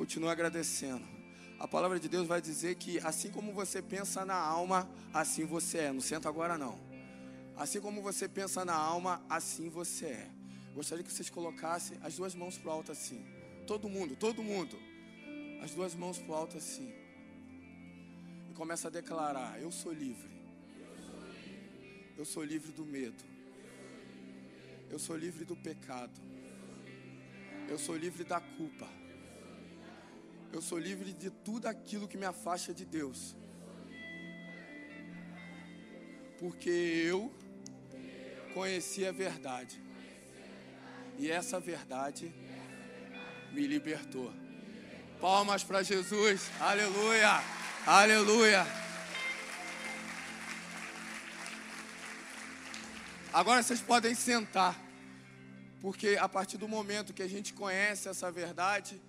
Continua agradecendo. A palavra de Deus vai dizer que assim como você pensa na alma, assim você é. Não senta agora não. Assim como você pensa na alma, assim você é. Gostaria que vocês colocassem as duas mãos para o alto assim. Todo mundo, todo mundo. As duas mãos para o alto assim. E começa a declarar: Eu sou livre. Eu sou livre do medo. Eu sou livre do pecado. Eu sou livre da culpa. Eu sou livre de tudo aquilo que me afasta de Deus. Porque eu conheci a verdade. E essa verdade me libertou. Palmas para Jesus. Aleluia. Aleluia. Agora vocês podem sentar. Porque a partir do momento que a gente conhece essa verdade,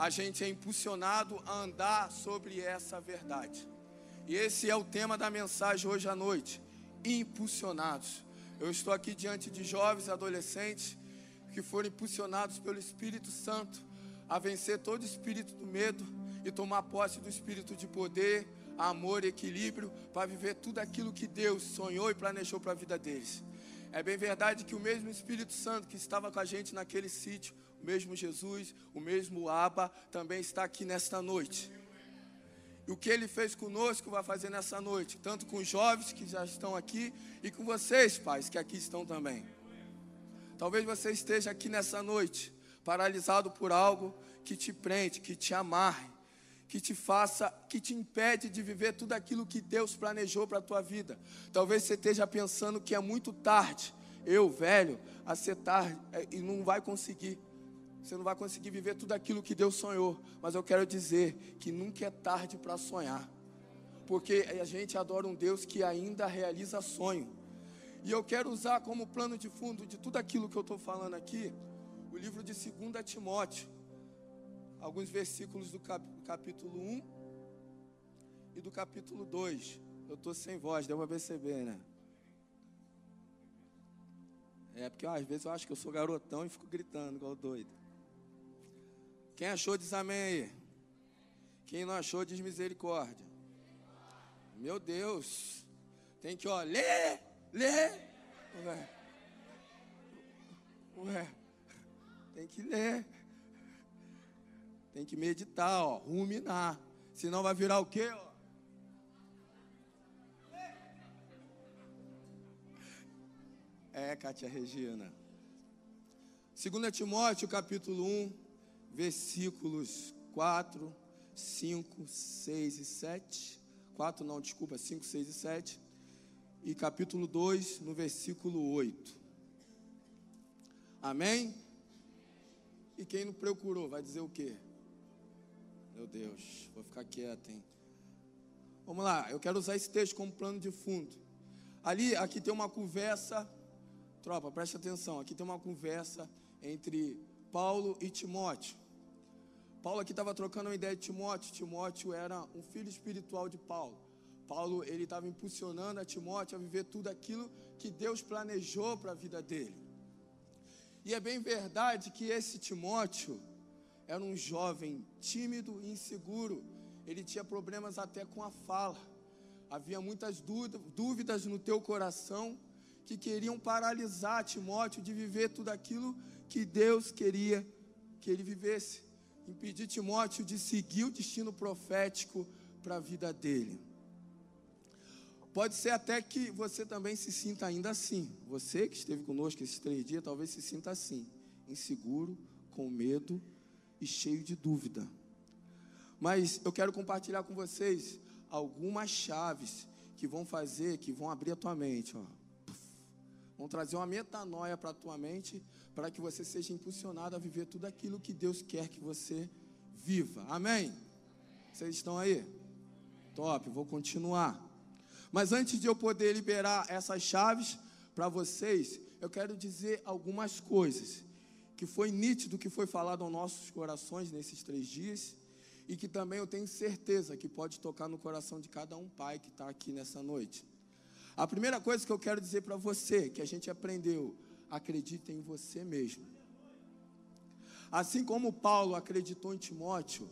a gente é impulsionado a andar sobre essa verdade. E esse é o tema da mensagem hoje à noite: impulsionados. Eu estou aqui diante de jovens e adolescentes que foram impulsionados pelo Espírito Santo a vencer todo espírito do medo e tomar posse do espírito de poder, amor equilíbrio para viver tudo aquilo que Deus sonhou e planejou para a vida deles. É bem verdade que o mesmo Espírito Santo que estava com a gente naquele sítio, o mesmo Jesus, o mesmo Abba, também está aqui nesta noite. E o que ele fez conosco vai fazer nessa noite, tanto com os jovens que já estão aqui e com vocês, pais, que aqui estão também. Talvez você esteja aqui nessa noite, paralisado por algo que te prende, que te amarre, que te faça, que te impede de viver tudo aquilo que Deus planejou para a tua vida. Talvez você esteja pensando que é muito tarde, eu, velho, a ser tarde, é, e não vai conseguir. Você não vai conseguir viver tudo aquilo que Deus sonhou. Mas eu quero dizer que nunca é tarde para sonhar. Porque a gente adora um Deus que ainda realiza sonho. E eu quero usar como plano de fundo de tudo aquilo que eu estou falando aqui, o livro de 2 Timóteo alguns versículos do capítulo 1 e do capítulo 2. Eu estou sem voz, deu para perceber, né? É porque às vezes eu acho que eu sou garotão e fico gritando igual doido. Quem achou diz amém aí. Quem não achou diz misericórdia. Meu Deus. Tem que, ó, ler, ler. Ué. Ué. Tem que ler. Tem que meditar, ó, ruminar. Senão vai virar o quê? Ó? É, Cátia Regina. 2 Timóteo, capítulo 1, versículos 4, 5, 6 e 7. 4 não, desculpa, 5, 6 e 7. E capítulo 2, no versículo 8. Amém? E quem não procurou, vai dizer o quê? Meu Deus, vou ficar quieto, hein? Vamos lá, eu quero usar esse texto como plano de fundo. Ali, aqui tem uma conversa, tropa, preste atenção. Aqui tem uma conversa entre Paulo e Timóteo. Paulo aqui estava trocando uma ideia de Timóteo. Timóteo era um filho espiritual de Paulo. Paulo ele estava impulsionando a Timóteo a viver tudo aquilo que Deus planejou para a vida dele. E é bem verdade que esse Timóteo era um jovem tímido e inseguro. Ele tinha problemas até com a fala. Havia muitas dúvidas no teu coração que queriam paralisar Timóteo de viver tudo aquilo que Deus queria que ele vivesse. Impedir Timóteo de seguir o destino profético para a vida dele. Pode ser até que você também se sinta ainda assim. Você que esteve conosco esses três dias, talvez se sinta assim, inseguro, com medo e cheio de dúvida. Mas eu quero compartilhar com vocês algumas chaves que vão fazer, que vão abrir a tua mente, ó. Vão trazer uma metanoia para a tua mente, para que você seja impulsionado a viver tudo aquilo que Deus quer que você viva. Amém? Vocês estão aí? Top, vou continuar. Mas antes de eu poder liberar essas chaves para vocês, eu quero dizer algumas coisas que foi nítido que foi falado aos nossos corações nesses três dias e que também eu tenho certeza que pode tocar no coração de cada um pai que está aqui nessa noite. A primeira coisa que eu quero dizer para você, que a gente aprendeu, acredite em você mesmo. Assim como Paulo acreditou em Timóteo,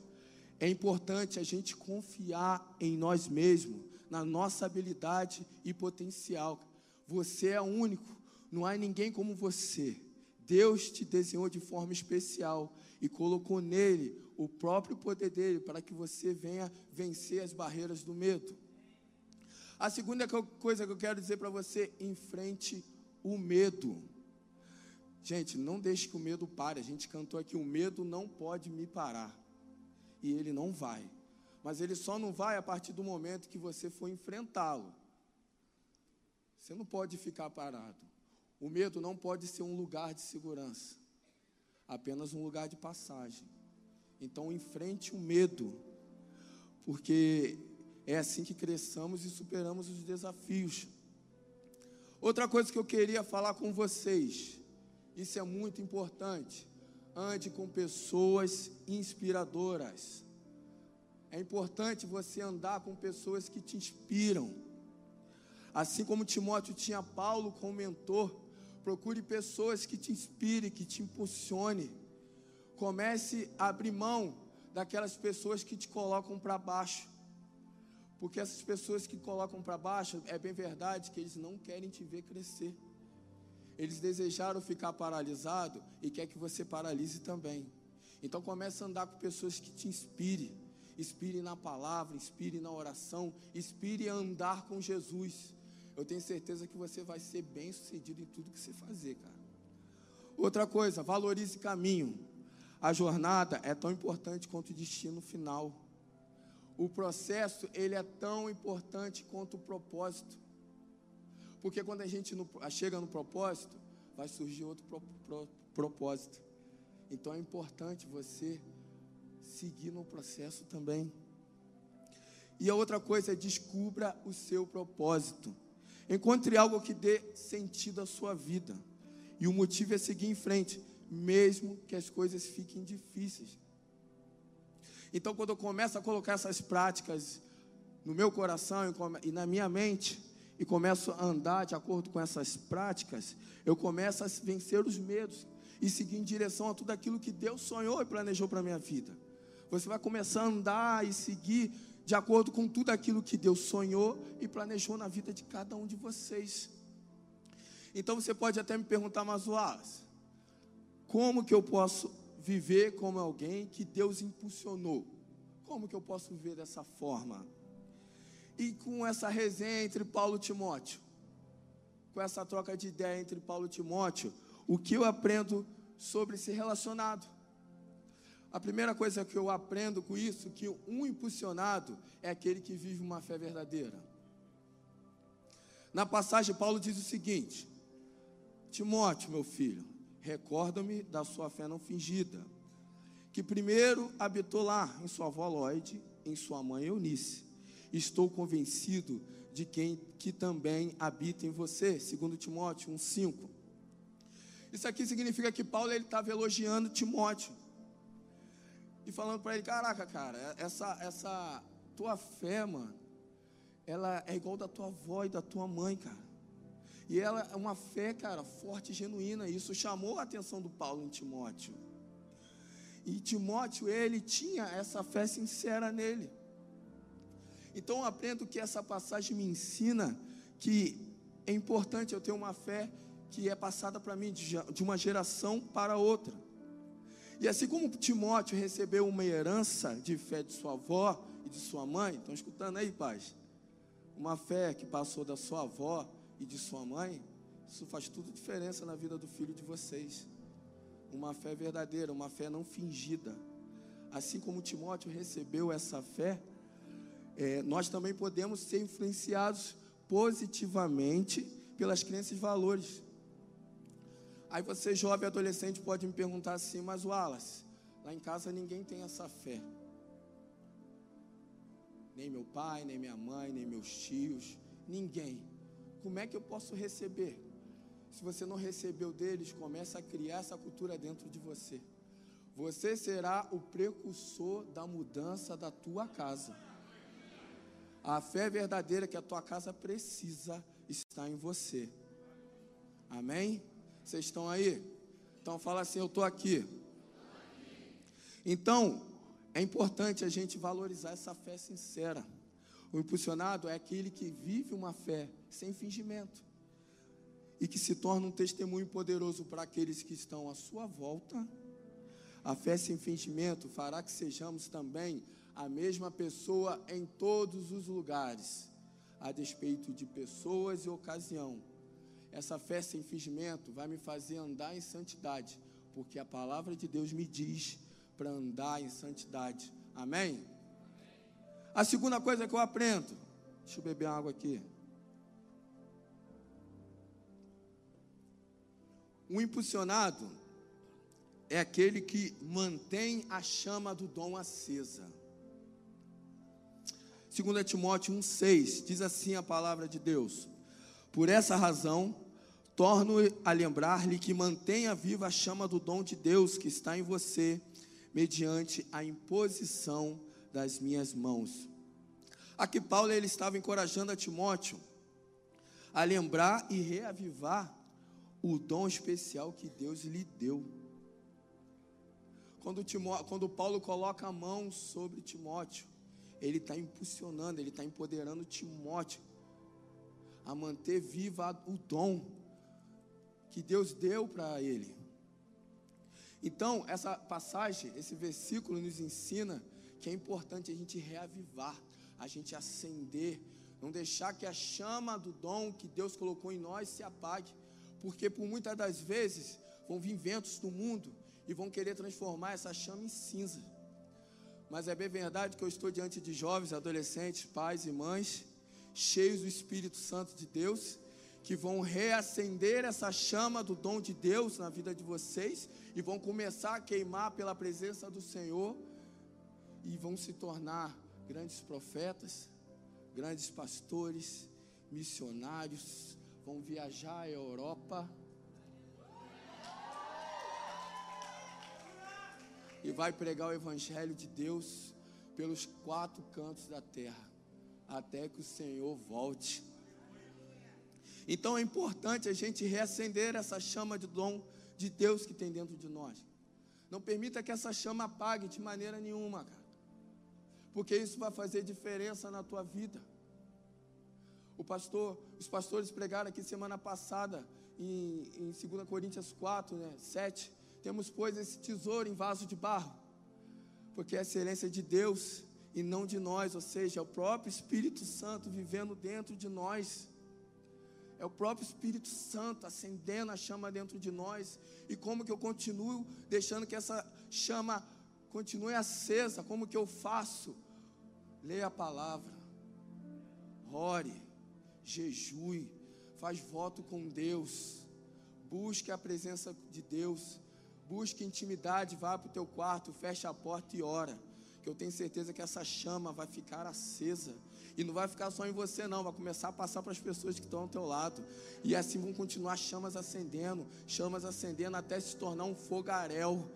é importante a gente confiar em nós mesmos, na nossa habilidade e potencial. Você é único, não há ninguém como você. Deus te desenhou de forma especial e colocou nele o próprio poder dele para que você venha vencer as barreiras do medo. A segunda coisa que eu quero dizer para você, enfrente o medo. Gente, não deixe que o medo pare. A gente cantou aqui: o medo não pode me parar. E ele não vai. Mas ele só não vai a partir do momento que você for enfrentá-lo. Você não pode ficar parado. O medo não pode ser um lugar de segurança, apenas um lugar de passagem. Então, enfrente o medo, porque é assim que cresçamos e superamos os desafios. Outra coisa que eu queria falar com vocês, isso é muito importante. Ande com pessoas inspiradoras. É importante você andar com pessoas que te inspiram. Assim como Timóteo tinha Paulo como mentor, procure pessoas que te inspirem, que te impulsione. Comece a abrir mão daquelas pessoas que te colocam para baixo. Porque essas pessoas que colocam para baixo, é bem verdade que eles não querem te ver crescer. Eles desejaram ficar paralisado e quer que você paralise também. Então comece a andar com pessoas que te inspirem inspire na palavra, inspire na oração, inspire a andar com Jesus. Eu tenho certeza que você vai ser bem sucedido em tudo que você fazer, cara. Outra coisa, valorize caminho. A jornada é tão importante quanto o destino final. O processo, ele é tão importante quanto o propósito. Porque quando a gente chega no propósito, vai surgir outro pro, pro, propósito. Então é importante você seguir no processo também. E a outra coisa é descubra o seu propósito. Encontre algo que dê sentido à sua vida. E o motivo é seguir em frente, mesmo que as coisas fiquem difíceis. Então, quando eu começo a colocar essas práticas no meu coração e na minha mente, e começo a andar de acordo com essas práticas, eu começo a vencer os medos e seguir em direção a tudo aquilo que Deus sonhou e planejou para a minha vida. Você vai começar a andar e seguir de acordo com tudo aquilo que Deus sonhou e planejou na vida de cada um de vocês. Então você pode até me perguntar, mas Wallace, como que eu posso viver como alguém que Deus impulsionou? Como que eu posso viver dessa forma? E com essa resenha entre Paulo e Timóteo, com essa troca de ideia entre Paulo e Timóteo, o que eu aprendo sobre esse relacionado? A primeira coisa que eu aprendo com isso, que um impulsionado é aquele que vive uma fé verdadeira. Na passagem, Paulo diz o seguinte: Timóteo, meu filho, recorda-me da sua fé não fingida, que primeiro habitou lá em sua avó Lloyd, em sua mãe Eunice. Estou convencido de quem que também habita em você, segundo Timóteo 1:5. Isso aqui significa que Paulo ele estava elogiando Timóteo e falando para ele: Caraca, cara, essa, essa tua fé, mano, ela é igual da tua avó e da tua mãe, cara. E ela é uma fé, cara, forte e genuína. Isso chamou a atenção do Paulo em Timóteo. E Timóteo, ele tinha essa fé sincera nele. Então eu aprendo que essa passagem me ensina que é importante eu ter uma fé que é passada para mim de uma geração para outra. E assim como Timóteo recebeu uma herança de fé de sua avó e de sua mãe, estão escutando aí, paz? Uma fé que passou da sua avó e de sua mãe, isso faz tudo diferença na vida do filho de vocês. Uma fé verdadeira, uma fé não fingida. Assim como Timóteo recebeu essa fé, é, nós também podemos ser influenciados positivamente pelas crenças e valores Aí você, jovem adolescente, pode me perguntar assim, mas Wallace, lá em casa ninguém tem essa fé. Nem meu pai, nem minha mãe, nem meus tios, ninguém. Como é que eu posso receber? Se você não recebeu deles, começa a criar essa cultura dentro de você. Você será o precursor da mudança da tua casa. A fé verdadeira que a tua casa precisa está em você. Amém? Vocês estão aí? Então fala assim: Eu estou aqui. Então, é importante a gente valorizar essa fé sincera. O impulsionado é aquele que vive uma fé sem fingimento e que se torna um testemunho poderoso para aqueles que estão à sua volta. A fé sem fingimento fará que sejamos também a mesma pessoa em todos os lugares, a despeito de pessoas e ocasião. Essa fé sem fingimento vai me fazer andar em santidade, porque a palavra de Deus me diz para andar em santidade. Amém? A segunda coisa que eu aprendo, deixa eu beber água aqui. Um impulsionado é aquele que mantém a chama do dom acesa. 2 Timóteo 1,6 diz assim a palavra de Deus: Por essa razão, torno a lembrar-lhe que mantenha viva a chama do dom de Deus que está em você, mediante a imposição das minhas mãos. Aqui Paulo ele estava encorajando a Timóteo a lembrar e reavivar o dom especial que Deus lhe deu. Quando, Timó, quando Paulo coloca a mão sobre Timóteo, ele está impulsionando, ele está empoderando Timóteo a manter viva o dom que Deus deu para ele. Então, essa passagem, esse versículo nos ensina que é importante a gente reavivar, a gente acender, não deixar que a chama do dom que Deus colocou em nós se apague porque por muitas das vezes vão vir ventos do mundo e vão querer transformar essa chama em cinza. Mas é bem verdade que eu estou diante de jovens, adolescentes, pais e mães, cheios do Espírito Santo de Deus, que vão reacender essa chama do dom de Deus na vida de vocês e vão começar a queimar pela presença do Senhor e vão se tornar grandes profetas, grandes pastores, missionários, vão viajar à Europa. E vai pregar o Evangelho de Deus pelos quatro cantos da terra, até que o Senhor volte. Então é importante a gente reacender essa chama de dom de Deus que tem dentro de nós. Não permita que essa chama apague de maneira nenhuma, cara. Porque isso vai fazer diferença na tua vida. O pastor, os pastores pregaram aqui semana passada, em, em 2 Coríntios 4, né, 7. Temos, pois, esse tesouro em vaso de barro, porque é a excelência de Deus e não de nós, ou seja, é o próprio Espírito Santo vivendo dentro de nós. É o próprio Espírito Santo acendendo a chama dentro de nós. E como que eu continuo deixando que essa chama continue acesa? Como que eu faço? Leia a palavra, ore, jejue, faz voto com Deus, busque a presença de Deus, busque intimidade, vá para o teu quarto, feche a porta e ora. Eu tenho certeza que essa chama vai ficar acesa. E não vai ficar só em você, não, vai começar a passar para as pessoas que estão ao teu lado. E assim vão continuar chamas acendendo, chamas acendendo até se tornar um fogaréu,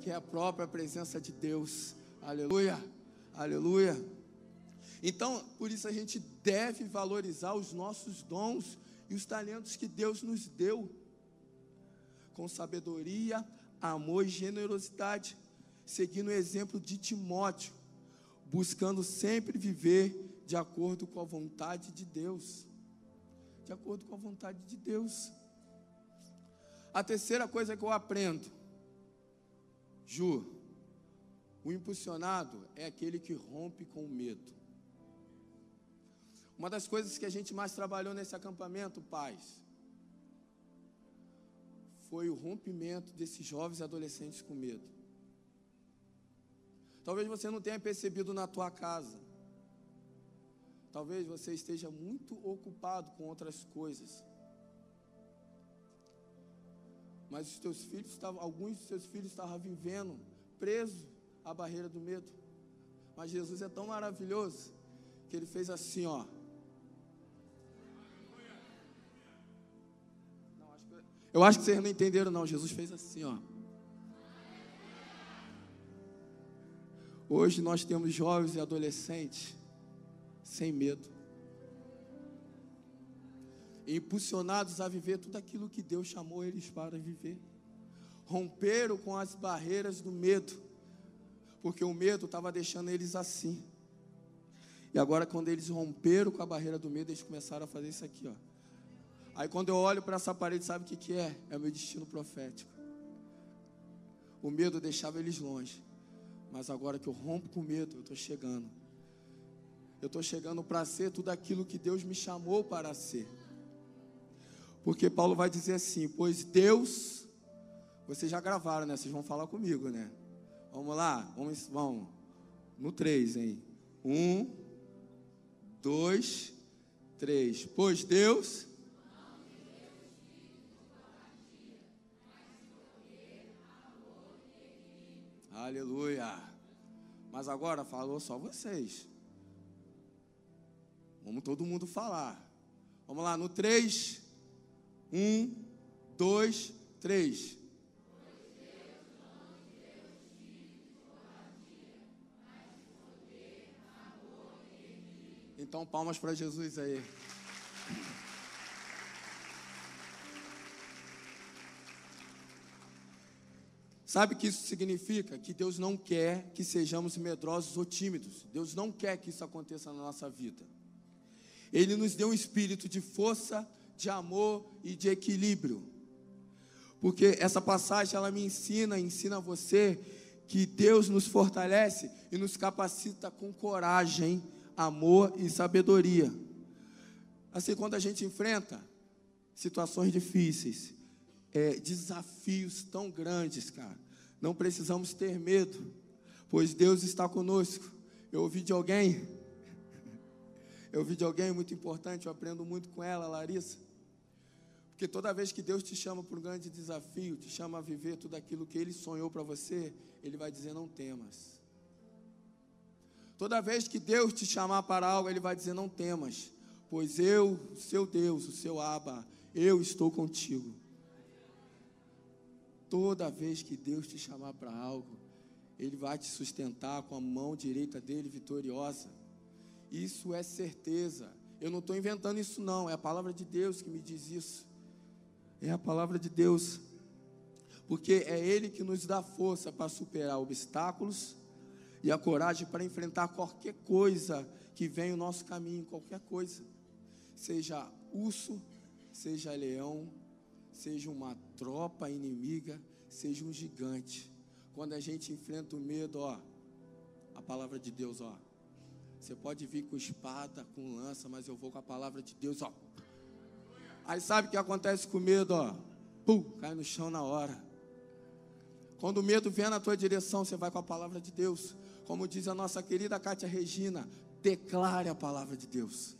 que é a própria presença de Deus. Aleluia, aleluia. Então, por isso a gente deve valorizar os nossos dons e os talentos que Deus nos deu, com sabedoria, amor e generosidade, seguindo o exemplo de Timóteo, buscando sempre viver de acordo com a vontade de Deus. De acordo com a vontade de Deus. A terceira coisa que eu aprendo, Ju, o impulsionado é aquele que rompe com o medo. Uma das coisas que a gente mais trabalhou nesse acampamento, pais, foi o rompimento desses jovens adolescentes com medo. Talvez você não tenha percebido na tua casa. Talvez você esteja muito ocupado com outras coisas. Mas os teus filhos estavam, alguns dos seus filhos estavam vivendo preso à barreira do medo. Mas Jesus é tão maravilhoso que ele fez assim, ó. Eu acho que vocês não entenderam, não. Jesus fez assim, ó. Hoje nós temos jovens e adolescentes sem medo, impulsionados a viver tudo aquilo que Deus chamou eles para viver. Romperam com as barreiras do medo, porque o medo estava deixando eles assim. E agora, quando eles romperam com a barreira do medo, eles começaram a fazer isso aqui, ó. Aí, quando eu olho para essa parede, sabe o que, que é? É o meu destino profético. O medo deixava eles longe. Mas agora que eu rompo com medo, eu estou chegando. Eu estou chegando para ser tudo aquilo que Deus me chamou para ser. Porque Paulo vai dizer assim: Pois Deus, vocês já gravaram, né? Vocês vão falar comigo, né? Vamos lá, vamos, vamos. No 3, hein? Um, dois, três. Pois Deus. Aleluia. Mas agora falou só vocês. Vamos todo mundo falar. Vamos lá, no 3. 1, 2, 3. Então, palmas para Jesus aí. Sabe o que isso significa? Que Deus não quer que sejamos medrosos ou tímidos. Deus não quer que isso aconteça na nossa vida. Ele nos deu um espírito de força, de amor e de equilíbrio. Porque essa passagem ela me ensina, ensina você que Deus nos fortalece e nos capacita com coragem amor e sabedoria. Assim, quando a gente enfrenta situações difíceis, é, desafios tão grandes, cara, não precisamos ter medo, pois Deus está conosco. Eu ouvi de alguém, eu ouvi de alguém muito importante, eu aprendo muito com ela, Larissa. Porque toda vez que Deus te chama para um grande desafio, te chama a viver tudo aquilo que Ele sonhou para você, Ele vai dizer: não temas. Toda vez que Deus te chamar para algo, Ele vai dizer: Não temas, pois eu, seu Deus, o seu Abba, eu estou contigo. Toda vez que Deus te chamar para algo, Ele vai te sustentar com a mão direita dele vitoriosa. Isso é certeza. Eu não estou inventando isso, não. É a palavra de Deus que me diz isso. É a palavra de Deus. Porque é Ele que nos dá força para superar obstáculos e a coragem para enfrentar qualquer coisa que vem no nosso caminho, qualquer coisa, seja urso, seja leão, seja uma tropa inimiga, seja um gigante. Quando a gente enfrenta o medo, ó, a palavra de Deus, ó. Você pode vir com espada, com lança, mas eu vou com a palavra de Deus, ó. Aí sabe o que acontece com o medo, ó? Pum, cai no chão na hora. Quando o medo vem na tua direção, você vai com a palavra de Deus. Como diz a nossa querida Cátia Regina, declare a palavra de Deus.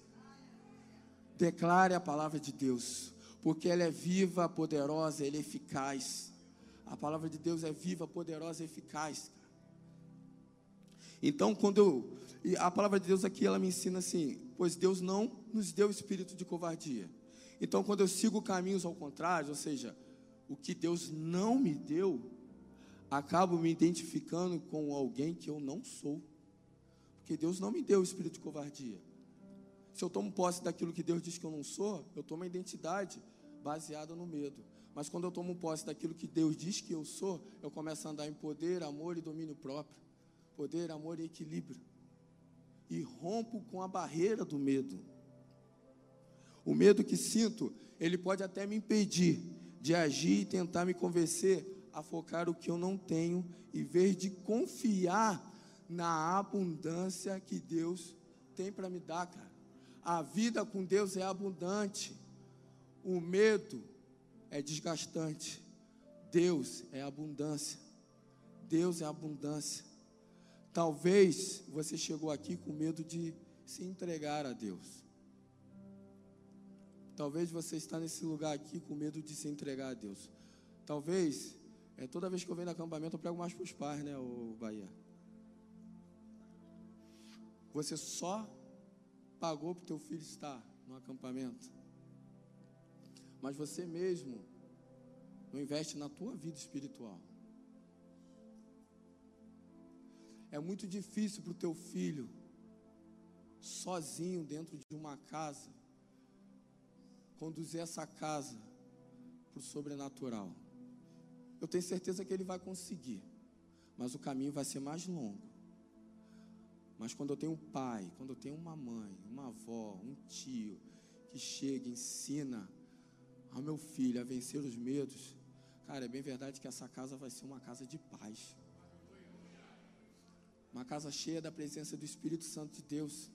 Declare a palavra de Deus, porque ela é viva, poderosa, ela é eficaz. A palavra de Deus é viva, poderosa e eficaz. Então, quando eu. A palavra de Deus aqui, ela me ensina assim: pois Deus não nos deu espírito de covardia. Então, quando eu sigo caminhos ao contrário, ou seja, o que Deus não me deu, acabo me identificando com alguém que eu não sou. Porque Deus não me deu o espírito de covardia. Se eu tomo posse daquilo que Deus diz que eu não sou, eu tomo a identidade baseada no medo. Mas quando eu tomo posse daquilo que Deus diz que eu sou, eu começo a andar em poder, amor e domínio próprio. Poder, amor e equilíbrio. E rompo com a barreira do medo. O medo que sinto, ele pode até me impedir de agir e tentar me convencer a focar o que eu não tenho, em vez de confiar na abundância que Deus tem para me dar, cara. A vida com Deus é abundante. O medo é desgastante. Deus é abundância. Deus é abundância. Talvez você chegou aqui com medo de se entregar a Deus. Talvez você está nesse lugar aqui com medo de se entregar a Deus. Talvez é, toda vez que eu venho no acampamento, eu prego mais para os pais, né, o Bahia? Você só pagou para o teu filho estar no acampamento. Mas você mesmo não investe na tua vida espiritual. É muito difícil para o teu filho, sozinho dentro de uma casa, conduzir essa casa para o sobrenatural. Eu tenho certeza que ele vai conseguir. mas o caminho vai ser mais longo. Mas quando eu tenho um pai, quando eu tenho uma mãe, uma avó, um tio, que chega e ensina ao meu filho a vencer os medos, cara, é bem verdade que essa casa vai ser uma casa de paz. Uma casa cheia da presença do Espírito Santo de Deus.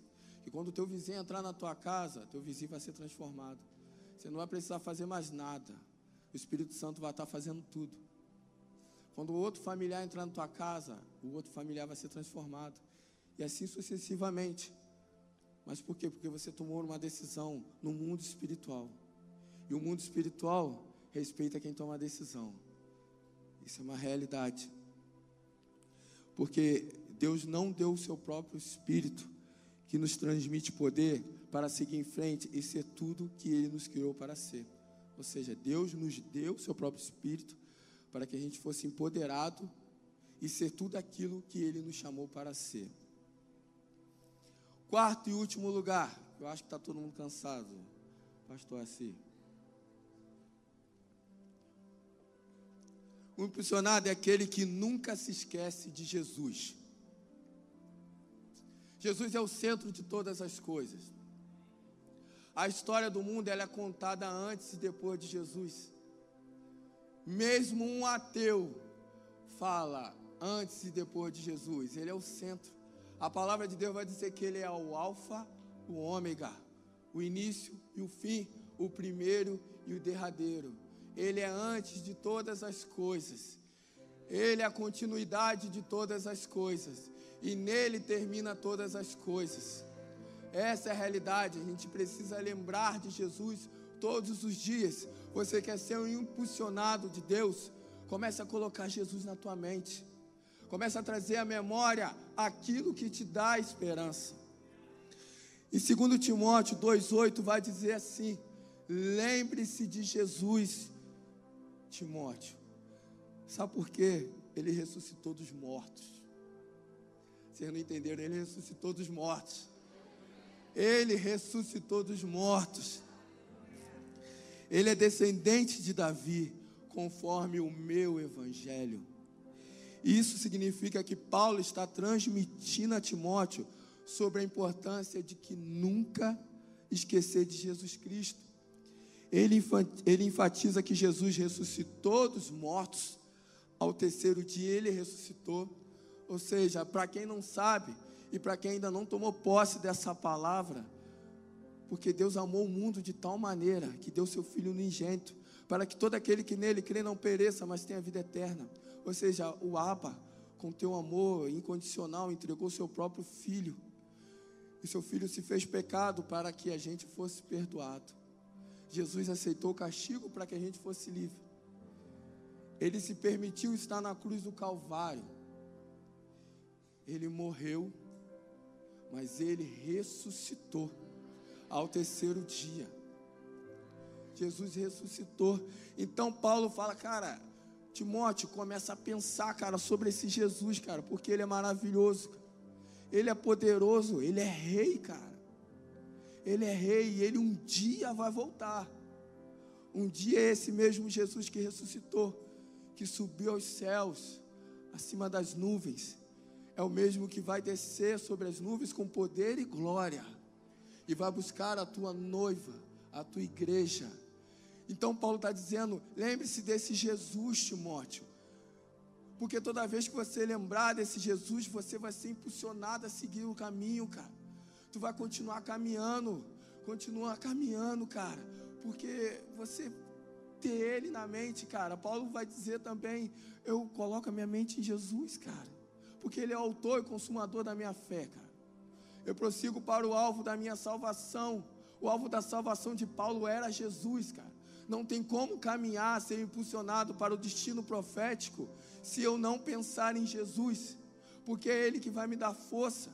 E quando o teu vizinho entrar na tua casa, teu vizinho vai ser transformado. Você não vai precisar fazer mais nada. O Espírito Santo vai estar fazendo tudo. Quando o outro familiar entrar na tua casa, o outro familiar vai ser transformado. E assim sucessivamente. Mas por quê? Porque você tomou uma decisão no mundo espiritual. E o mundo espiritual respeita quem toma a decisão. Isso é uma realidade. Porque Deus não deu o seu próprio espírito que nos transmite poder para seguir em frente e ser tudo que ele nos criou para ser. Ou seja, Deus nos deu o seu próprio espírito para que a gente fosse empoderado e ser tudo aquilo que ele nos chamou para ser. Quarto e último lugar, eu acho que está todo mundo cansado, pastor assim. O impulsionado é aquele que nunca se esquece de Jesus. Jesus é o centro de todas as coisas. A história do mundo ela é contada antes e depois de Jesus. Mesmo um ateu fala antes e depois de Jesus. Ele é o centro. A palavra de Deus vai dizer que ele é o alfa, o ômega, o início e o fim, o primeiro e o derradeiro. Ele é antes de todas as coisas. Ele é a continuidade de todas as coisas. E nele termina todas as coisas. Essa é a realidade. A gente precisa lembrar de Jesus todos os dias. Você quer ser um impulsionado de Deus? Comece a colocar Jesus na tua mente. Comece a trazer à memória aquilo que te dá esperança. Em 2 Timóteo 2,8 vai dizer assim: lembre-se de Jesus, Timóteo. Sabe por quê? Ele ressuscitou dos mortos. Vocês não entenderam? Ele ressuscitou dos mortos. Ele ressuscitou dos mortos. Ele é descendente de Davi, conforme o meu evangelho. Isso significa que Paulo está transmitindo a Timóteo sobre a importância de que nunca esquecer de Jesus Cristo. Ele, enfatiza que Jesus ressuscitou dos mortos, ao terceiro dia ele ressuscitou. Ou seja, para quem não sabe e para quem ainda não tomou posse dessa palavra, porque Deus amou o mundo de tal maneira que deu seu Filho unigênito, para que todo aquele que nele crê não pereça, mas tenha vida eterna. Ou seja, o Abba, com teu amor incondicional, entregou seu próprio filho. E seu filho se fez pecado para que a gente fosse perdoado. Jesus aceitou o castigo para que a gente fosse livre. Ele se permitiu estar na cruz do Calvário. Ele morreu, mas ele ressuscitou ao terceiro dia. Jesus ressuscitou. Então Paulo fala, cara, Timóteo, começa a pensar, cara, sobre esse Jesus, cara, porque ele é maravilhoso. Ele é poderoso, ele é rei, cara. Ele é rei e ele um dia vai voltar. Um dia é esse mesmo Jesus que ressuscitou, que subiu aos céus, acima das nuvens, é o mesmo que vai descer sobre as nuvens com poder e glória, e vai buscar a tua noiva, a tua igreja então Paulo está dizendo: lembre-se desse Jesus, Timóteo. Porque toda vez que você lembrar desse Jesus, você vai ser impulsionado a seguir o caminho, cara. Tu vai continuar caminhando, continuar caminhando, cara. Porque você ter ele na mente, cara. Paulo vai dizer também: eu coloco a minha mente em Jesus, cara. Porque ele é o autor e consumador da minha fé, cara. Eu prossigo para o alvo da minha salvação. O alvo da salvação de Paulo era Jesus, cara não tem como caminhar, ser impulsionado para o destino profético, se eu não pensar em Jesus, porque é Ele que vai me dar força,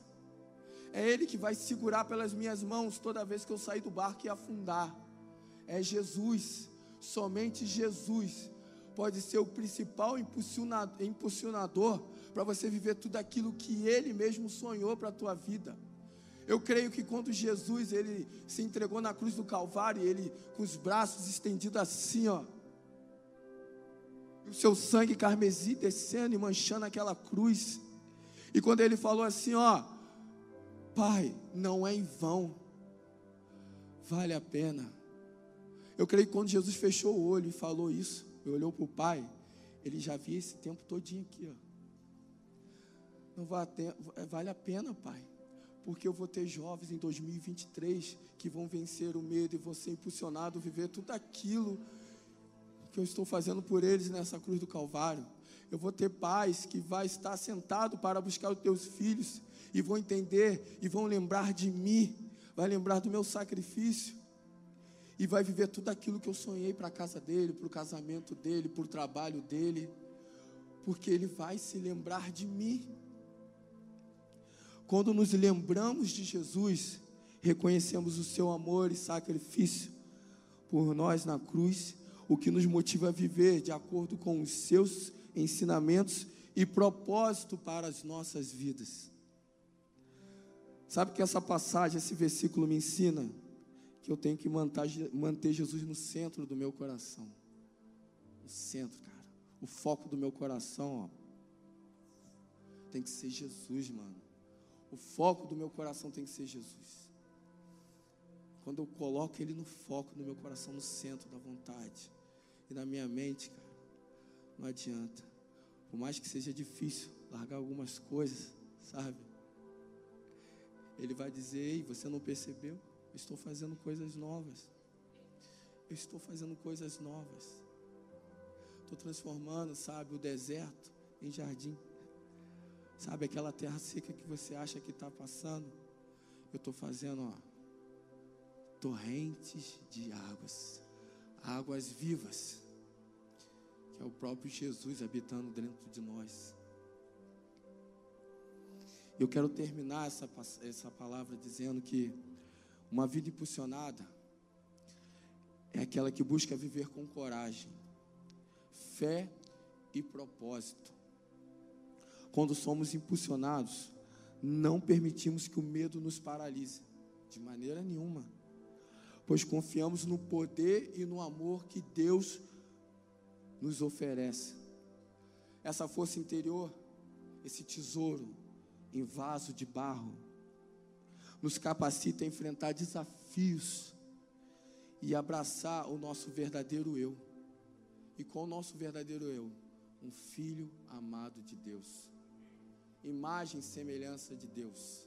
é Ele que vai segurar pelas minhas mãos toda vez que eu sair do barco e afundar. É Jesus, somente Jesus pode ser o principal impulsionador para você viver tudo aquilo que Ele mesmo sonhou para a tua vida. Eu creio que quando Jesus ele se entregou na cruz do Calvário, ele com os braços estendidos assim, ó. o seu sangue carmesim descendo e manchando aquela cruz. E quando ele falou assim, ó, Pai, não é em vão, vale a pena. Eu creio que quando Jesus fechou o olho e falou isso, e olhou para o Pai, ele já via esse tempo todinho aqui, ó. Não vale a pena, Pai, porque eu vou ter jovens em 2023 que vão vencer o medo e vão ser impulsionados a viver tudo aquilo que eu estou fazendo por eles nessa cruz do Calvário. Eu vou ter pais que vai estar sentado para buscar os teus filhos e vão entender e vão lembrar de mim, vai lembrar do meu sacrifício e vai viver tudo aquilo que eu sonhei para a casa dele, para o casamento dele, para o trabalho dele, porque ele vai se lembrar de mim. Quando nos lembramos de Jesus, reconhecemos o seu amor e sacrifício por nós na cruz, o que nos motiva a viver de acordo com os seus ensinamentos e propósito para as nossas vidas. Sabe que essa passagem, esse versículo me ensina que eu tenho que manter Jesus no centro do meu coração. No centro, cara. O foco do meu coração, ó, tem que ser Jesus, mano. O foco do meu coração tem que ser Jesus. Quando eu coloco Ele no foco do meu coração, no centro da vontade e na minha mente, cara, não adianta. Por mais que seja difícil largar algumas coisas, sabe? Ele vai dizer: Ei, você não percebeu? Eu estou fazendo coisas novas. Eu estou fazendo coisas novas. Estou transformando, sabe, o deserto em jardim. Sabe aquela terra seca que você acha que está passando? Eu estou fazendo, ó, torrentes de águas, águas vivas, que é o próprio Jesus habitando dentro de nós. Eu quero terminar essa, essa palavra dizendo que uma vida impulsionada é aquela que busca viver com coragem, fé e propósito quando somos impulsionados, não permitimos que o medo nos paralise, de maneira nenhuma, pois confiamos no poder e no amor que Deus nos oferece. Essa força interior, esse tesouro em vaso de barro, nos capacita a enfrentar desafios e abraçar o nosso verdadeiro eu. E com o nosso verdadeiro eu, um filho amado de Deus imagem e semelhança de Deus.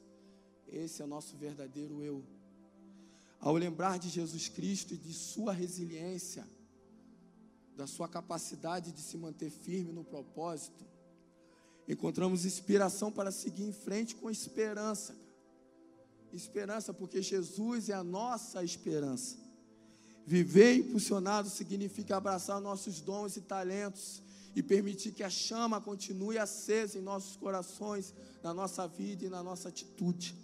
Esse é o nosso verdadeiro eu. Ao lembrar de Jesus Cristo e de sua resiliência, da sua capacidade de se manter firme no propósito, encontramos inspiração para seguir em frente com esperança. Esperança, porque Jesus é a nossa esperança. Viver impulsionado significa abraçar nossos dons e talentos e permitir que a chama continue acesa em nossos corações, na nossa vida e na nossa atitude.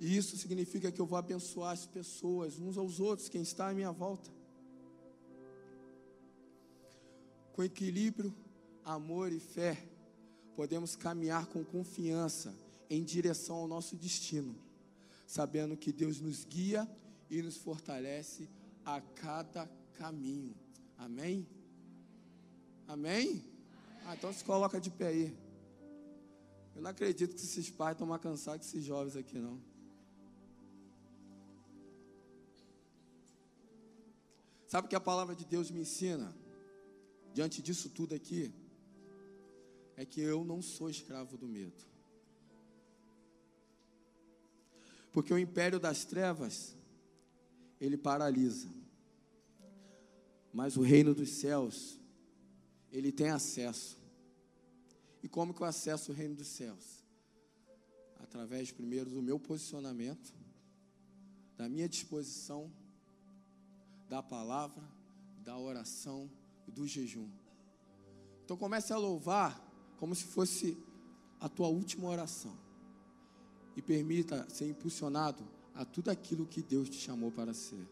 E isso significa que eu vou abençoar as pessoas, uns aos outros, quem está à minha volta. Com equilíbrio, amor e fé, podemos caminhar com confiança em direção ao nosso destino, sabendo que Deus nos guia e nos fortalece a cada caminho. Amém? Amém? Ah, então se coloca de pé aí. Eu não acredito que esses pais estão mais cansados que esses jovens aqui, não. Sabe o que a palavra de Deus me ensina? Diante disso tudo aqui, é que eu não sou escravo do medo. Porque o império das trevas, ele paralisa. Mas o reino dos céus, ele tem acesso. E como que eu acesso o reino dos céus? Através, primeiro, do meu posicionamento, da minha disposição, da palavra, da oração e do jejum. Então comece a louvar como se fosse a tua última oração. E permita ser impulsionado a tudo aquilo que Deus te chamou para ser.